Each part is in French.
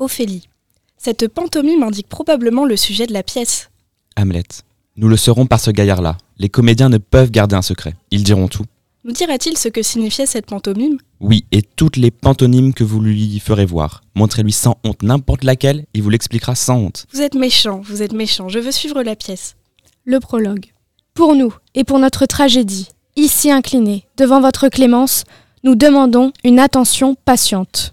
Ophélie. Cette pantomime indique probablement le sujet de la pièce. Hamlet. Nous le saurons par ce gaillard-là. Les comédiens ne peuvent garder un secret. Ils diront tout. Nous dira-t-il ce que signifiait cette pantomime? Oui, et toutes les pantomimes que vous lui ferez voir. Montrez-lui sans honte n'importe laquelle, il vous l'expliquera sans honte. Vous êtes méchant, vous êtes méchant, je veux suivre la pièce. Le prologue. Pour nous et pour notre tragédie, ici inclinés devant votre clémence, nous demandons une attention patiente.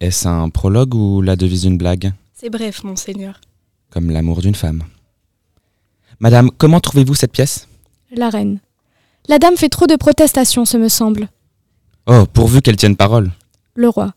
Est-ce un prologue ou la devise d'une blague C'est bref, monseigneur. Comme l'amour d'une femme. Madame, comment trouvez-vous cette pièce? La reine. La dame fait trop de protestations, ce me semble. Oh, pourvu qu'elle tienne parole. Le roi.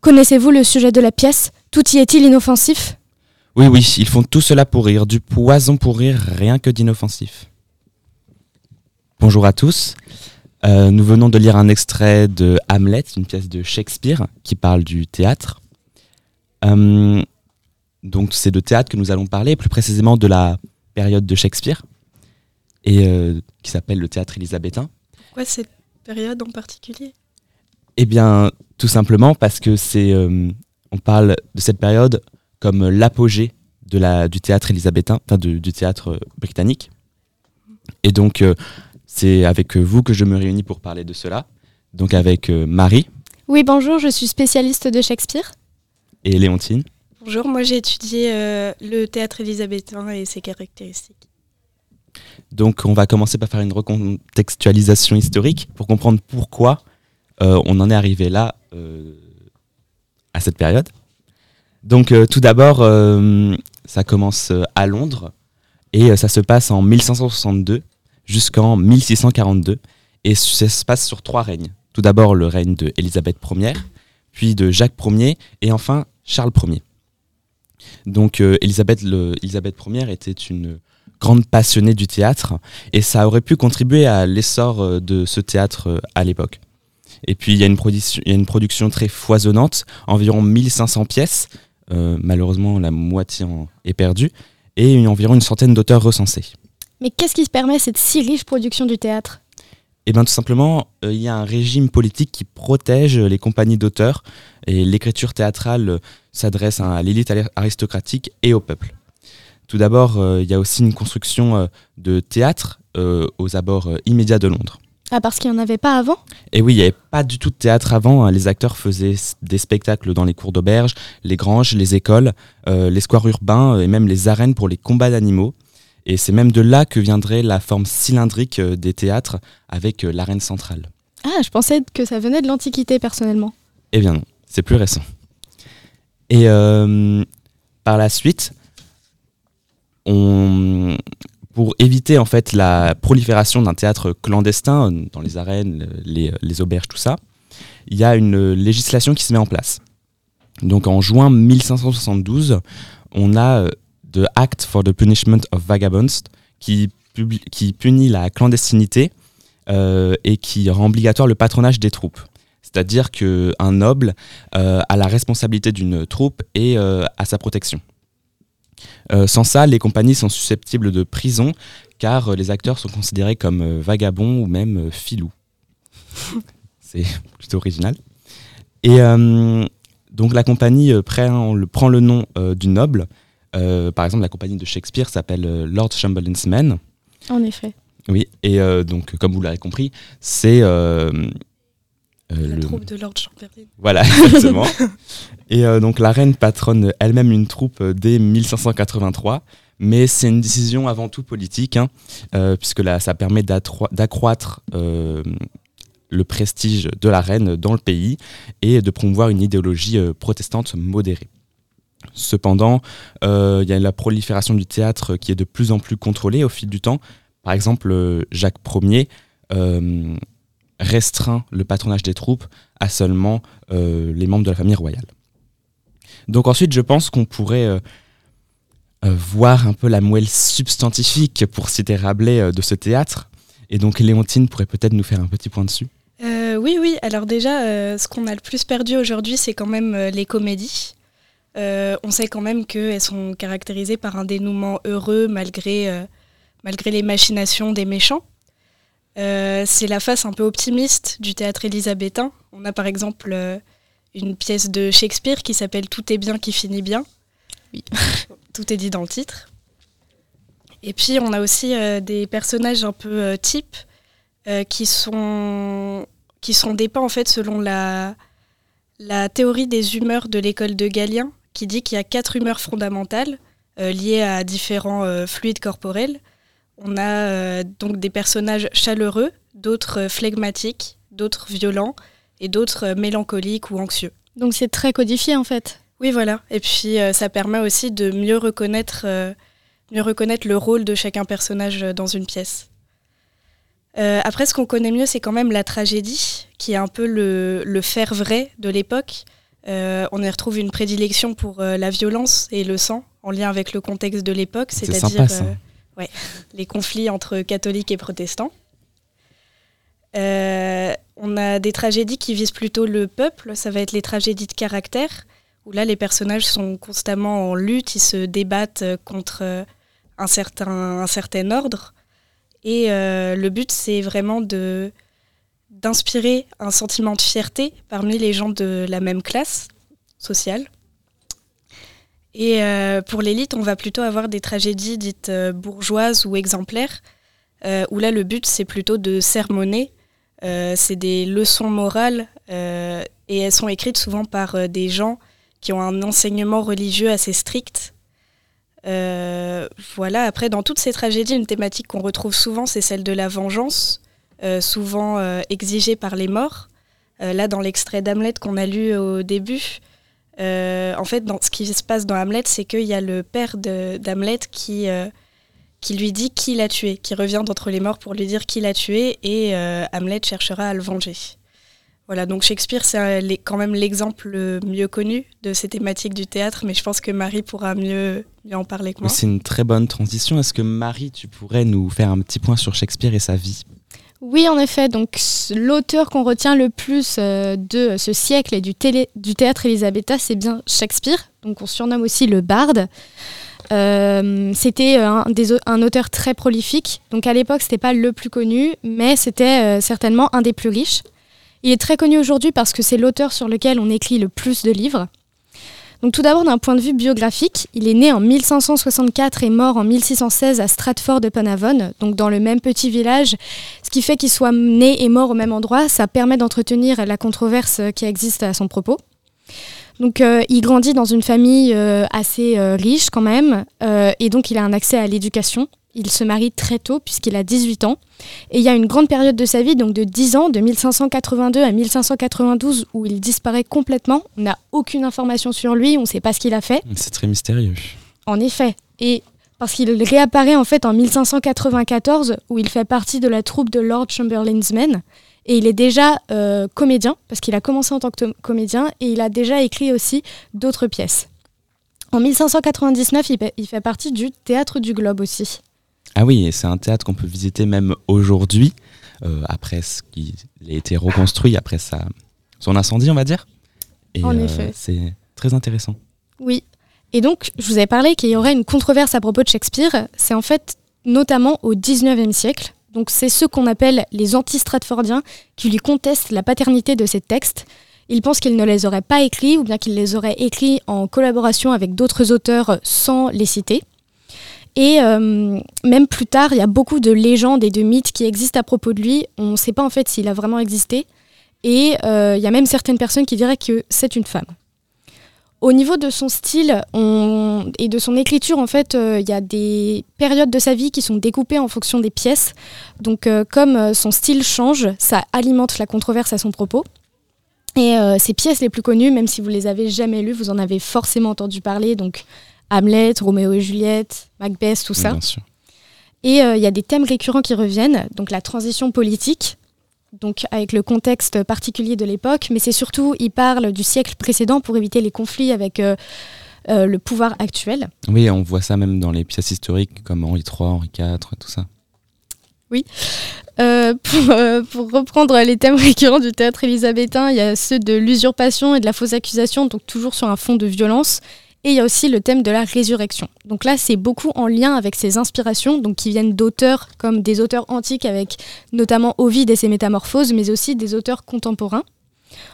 Connaissez-vous le sujet de la pièce? Tout y est-il inoffensif? Oui, oui, ils font tout cela pour rire, du poison pour rire, rien que d'inoffensif. Bonjour à tous. Euh, nous venons de lire un extrait de Hamlet, une pièce de Shakespeare qui parle du théâtre. Euh, donc c'est de théâtre que nous allons parler, plus précisément de la période de Shakespeare, et euh, qui s'appelle le théâtre élisabétain. Pourquoi cette période en particulier? Eh bien, tout simplement parce que c'est, on parle de cette période comme l'apogée de la, du théâtre élisabétain, enfin du théâtre britannique. Et donc, c'est avec vous que je me réunis pour parler de cela. Donc avec Marie. Oui, bonjour, je suis spécialiste de Shakespeare. Et Léontine. Bonjour, moi j'ai étudié euh, le théâtre élisabétain et ses caractéristiques. Donc on va commencer par faire une recontextualisation historique pour comprendre pourquoi euh, on en est arrivé là euh, à cette période. Donc tout d'abord, ça commence à Londres et ça se passe en 1562 jusqu'en 1642 et ça se passe sur trois règnes. Tout d'abord le règne de Élisabeth Ier, puis de Jacques Ier et enfin Charles Ier. Donc euh, Élisabeth, Ier était une grande passionnée du théâtre et ça aurait pu contribuer à l'essor euh, de ce théâtre euh, à l'époque. Et puis il y, a une production, il y a une production très foisonnante, environ 1500 pièces, malheureusement la moitié est perdue, et environ une centaine d'auteurs recensés. Mais qu'est-ce qui se permet cette si riche production du théâtre? Eh bien, tout simplement, il y a un régime politique qui protège les compagnies d'auteurs et l'écriture théâtrale s'adresse à l'élite aristocratique et au peuple. Tout d'abord, il y a aussi une construction de théâtre aux abords immédiats de Londres. Ah, parce qu'il n'y en avait pas avant? Et oui, il n'y avait pas du tout de théâtre avant. Hein. Les acteurs faisaient des spectacles dans les cours d'auberge, les granges, les écoles, les squares urbains et même les arènes pour les combats d'animaux. Et c'est même de là que viendrait la forme cylindrique euh, des théâtres avec euh, l'arène centrale. Ah, je pensais que ça venait de l'Antiquité personnellement. Eh bien non, c'est plus récent. Et euh, par la suite, on, pour éviter en fait la prolifération d'un théâtre clandestin dans les arènes, les, les, auberges, tout ça, il y a une législation qui se met en place. Donc en juin 1572, on a The Act for the Punishment of Vagabonds, qui, qui punit la clandestinité euh, et qui rend obligatoire le patronage des troupes. C'est-à-dire qu'un noble euh, a la responsabilité d'une troupe et euh, a sa protection. sans ça, les compagnies sont susceptibles de prison car les acteurs sont considérés comme vagabonds ou même filous. C'est plutôt original. Et donc la compagnie prend, le nom du noble euh, par exemple, la compagnie de Shakespeare s'appelle euh, Lord Chamberlain's Men. En effet. Oui, et euh, donc, comme vous l'avez compris, c'est. la troupe de Lord Chamberlain. Voilà, exactement. et donc, la reine patronne elle-même une troupe dès 1583 mais c'est une décision avant tout politique, hein, puisque là, ça permet d'accroître le prestige de la reine dans le pays et de promouvoir une idéologie protestante modérée. Cependant, euh, il y a la prolifération du théâtre qui est de plus en plus contrôlée au fil du temps. Par exemple, euh, Jacques Ier euh, restreint le patronage des troupes à seulement les membres de la famille royale. Donc ensuite, je pense qu'on pourrait voir un peu la moelle substantifique, pour citer Rabelais, de ce théâtre. Et donc Léontine pourrait peut-être nous faire un petit point dessus. oui, oui. Alors déjà, ce qu'on a le plus perdu aujourd'hui, c'est quand même les comédies. Euh, on sait quand même qu'elles sont caractérisées par un dénouement heureux malgré, euh, malgré les machinations des méchants. Euh, c'est la face un peu optimiste du théâtre élisabétain. On a par exemple une pièce de Shakespeare qui s'appelle Tout est bien qui finit bien. Oui. Tout est dit dans le titre. Et puis on a aussi des personnages un peu types qui sont qui sont dépeints en fait selon la la théorie des humeurs de l'école de Galien qui dit qu'il y a quatre humeurs fondamentales liées à différents fluides corporels. On a donc des personnages chaleureux, d'autres flegmatiques, d'autres violents et d'autres mélancoliques ou anxieux. Donc c'est très codifié en fait. Oui, voilà. Et puis ça permet aussi de mieux reconnaître mieux reconnaître le rôle de chacun personnage dans une pièce. Euh, après, ce qu'on connaît mieux, c'est quand même la tragédie, qui est un peu le, le faire vrai de l'époque. Euh, on y retrouve une prédilection pour euh, la violence et le sang, en lien avec le contexte de l'époque, c'est-à-dire ouais, les conflits entre catholiques et protestants. on a des tragédies qui visent plutôt le peuple, ça va être les tragédies de caractère, où là les personnages sont constamment en lutte, ils se débattent contre un certain, un certain ordre. Et euh, le but, c'est vraiment de d'inspirer un sentiment de fierté parmi les gens de la même classe sociale. Et euh, pour l'élite, on va plutôt avoir des tragédies dites euh, bourgeoises ou exemplaires, où là, le but, c'est plutôt de sermonner. c'est des leçons morales, et elles sont écrites souvent par des gens qui ont un enseignement religieux assez strict euh, voilà, après, dans toutes ces tragédies, une thématique qu'on retrouve souvent, c'est celle de la vengeance, euh, souvent euh, exigée par les morts. là, dans l'extrait d'Hamlet qu'on a lu au début, en fait, dans, ce qui se passe dans Hamlet, c'est qu'il y a le père d'Hamlet qui, qui lui dit qui l'a tué, qui revient d'entre les morts pour lui dire qui l'a tué, et Hamlet cherchera à le venger. Voilà, donc Shakespeare, c'est quand même l'exemple mieux connu de ces thématiques du théâtre, mais je pense que Marie pourra mieux, en parler que moi. C'est une très bonne transition. Est-ce que Marie, tu pourrais nous faire un petit point sur Shakespeare et sa vie? Oui, en effet. Donc, l'auteur qu'on retient le plus euh, de ce siècle et du, théâtre élisabétain, c'est bien Shakespeare. Donc, on surnomme aussi le barde. Euh, c'était un, un, auteur très prolifique. Donc, à l'époque, c'était pas le plus connu, mais c'était euh, certainement un des plus riches. Il est très connu aujourd'hui parce que c'est l'auteur sur lequel on écrit le plus de livres. Donc tout d'abord d'un point de vue biographique, il est né en 1564 et mort en 1616 à Stratford upon Avon, donc dans le même petit village. Ce qui fait qu'il soit né et mort au même endroit, ça permet d'entretenir la controverse qui existe à son propos. Donc euh, il grandit dans une famille euh, assez euh, riche quand même, et donc il a un accès à l'éducation. Il se marie très tôt puisqu'il a 18 ans. Et il y a une grande période de sa vie, donc de 10 ans, de 1582 à 1592, où il disparaît complètement. On n'a aucune information sur lui, on ne sait pas ce qu'il a fait. C'est très mystérieux. En effet. Et parce qu'il réapparaît en fait en 1594, où il fait partie de la troupe de Lord Chamberlain's Men. Et il est déjà euh, comédien, parce qu'il a commencé en tant que comédien, et il a déjà écrit aussi d'autres pièces. En 1599, il fait partie du Théâtre du Globe aussi. Ah oui, c'est un théâtre qu'on peut visiter même aujourd'hui, euh, après ce qui a été reconstruit, après sa, son incendie, on va dire. Et, en effet. Euh, c'est très intéressant. Oui. Et donc, je vous avais parlé qu'il y aurait une controverse à propos de Shakespeare. C'est en fait notamment au 19e siècle. Donc, c'est ceux qu'on appelle les anti-stratfordiens qui lui contestent la paternité de ces textes. Ils pensent qu'il ne les aurait pas écrits ou bien qu'il les aurait écrits en collaboration avec d'autres auteurs sans les citer. Et euh, même plus tard, il y a beaucoup de légendes et de mythes qui existent à propos de lui. On ne sait pas en fait s'il a vraiment existé. Et euh, il y a même certaines personnes qui diraient que c'est une femme. Au niveau de son style et de son écriture, en fait, euh, il y a des périodes de sa vie qui sont découpées en fonction des pièces. Donc, comme son style change, ça alimente la controverse à son propos. Et ses pièces les plus connues, même si vous les avez jamais lues, vous en avez forcément entendu parler. Donc, Hamlet, Roméo et Juliette, Macbeth, tout ça. Et euh, il y a des thèmes récurrents qui reviennent, donc la transition politique, donc avec le contexte particulier de l'époque, mais c'est surtout, il parle du siècle précédent pour éviter les conflits avec euh, euh, le pouvoir actuel. Oui, on voit ça même dans les pièces historiques comme Henri III, Henri IV, tout ça. Oui. pour, pour, reprendre les thèmes récurrents du théâtre élisabétain, il y a ceux de l'usurpation et de la fausse accusation, donc toujours sur un fond de violence. Et il y a aussi le thème de la résurrection. Donc là, c'est beaucoup en lien avec ces inspirations, donc qui viennent d'auteurs comme des auteurs antiques avec notamment Ovide et ses métamorphoses, mais aussi des auteurs contemporains.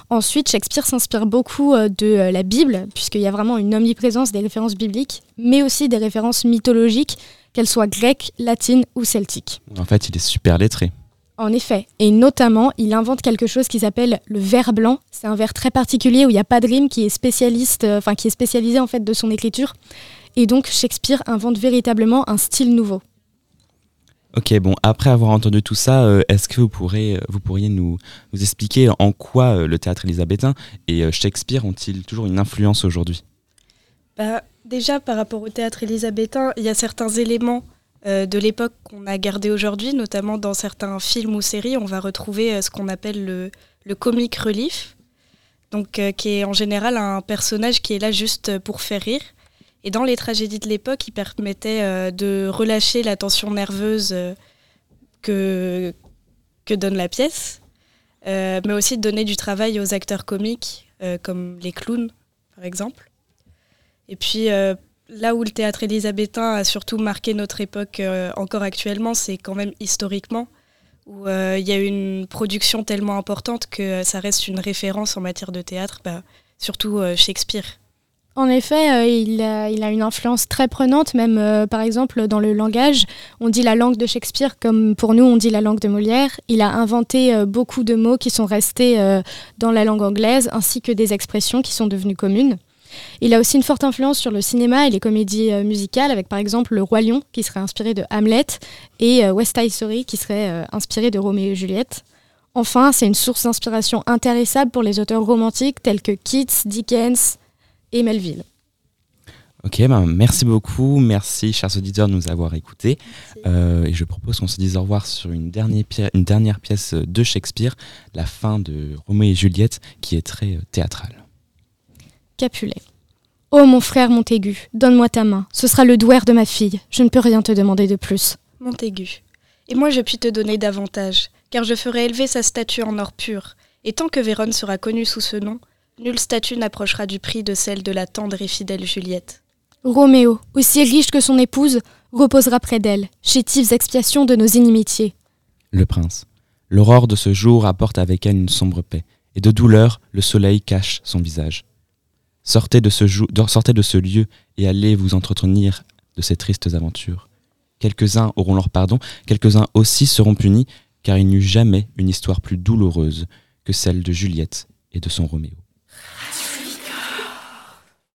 Ensuite, Shakespeare s'inspire beaucoup euh, de euh, la Bible, puisqu'il y a vraiment une omniprésence des références bibliques, mais aussi des références mythologiques, qu'elles soient grecques, latines ou celtiques. En fait, il est super lettré. En effet, et notamment, il invente quelque chose qui s'appelle le vers blanc. C'est un vers très particulier où il n'y a pas de rime, qui est spécialiste, euh, enfin qui est spécialisé en fait de son écriture. Et donc Shakespeare invente véritablement un style nouveau. Ok, bon, après avoir entendu tout ça, euh, est-ce que vous, pourrez, euh, vous pourriez nous, nous expliquer en quoi euh, le théâtre élisabétain et Shakespeare ont-ils toujours une influence aujourd'hui? Bah, Déjà, par rapport au théâtre élisabétain, il y a certains éléments de l'époque qu'on a gardés aujourd'hui, notamment dans certains films ou séries, on va retrouver ce qu'on appelle le, comic relief, donc qui est en général un personnage qui est là juste pour faire rire et dans les tragédies de l'époque, il permettait euh, de relâcher la tension nerveuse euh, que, que donne la pièce, euh, mais aussi de donner du travail aux acteurs comiques, comme les clowns, par exemple. Et puis, là où le théâtre élisabétain a surtout marqué notre époque encore actuellement, c'est quand même historiquement, où il y a une production tellement importante que ça reste une référence en matière de théâtre, bah, surtout Shakespeare. En effet, euh, il, a, une influence très prenante, même euh, par exemple dans le langage. On dit la langue de Shakespeare comme pour nous on dit la langue de Molière. Il a inventé euh, beaucoup de mots qui sont restés dans la langue anglaise, ainsi que des expressions qui sont devenues communes. Il a aussi une forte influence sur le cinéma et les comédies musicales, avec par exemple Le Roi Lion, qui serait inspiré de Hamlet, et West Side Story, qui serait inspiré de Roméo et Juliette. Enfin, c'est une source d'inspiration intéressable pour les auteurs romantiques tels que Keats, Dickens, et Melville. Ok, ben merci beaucoup. Merci, chers auditeurs, de nous avoir écoutés. Euh, et je propose qu'on se dise au revoir sur une dernière, une dernière pièce de Shakespeare, la fin de Roméo et Juliette, qui est très euh, théâtrale. Capulet. Oh mon frère Montaigu, donne-moi ta main. Ce sera le douaire de ma fille. Je ne peux rien te demander de plus. Montaigu. Et moi je puis te donner davantage, car je ferai élever sa statue en or pur. Et tant que Vérone sera connue sous ce nom, Nulle statue n'approchera du prix de celle de la tendre et fidèle Juliette. Roméo, aussi riche que son épouse, reposera près d'elle, chétives expiations de nos inimitiés. Le prince. L'aurore de ce jour apporte avec elle une sombre paix, et de douleur le soleil cache son visage. Sortez de ce, lieu et allez vous entretenir de ces tristes aventures. Quelques-uns auront leur pardon, quelques-uns aussi seront punis, car il n'y eut jamais une histoire plus douloureuse que celle de Juliette et de son Roméo.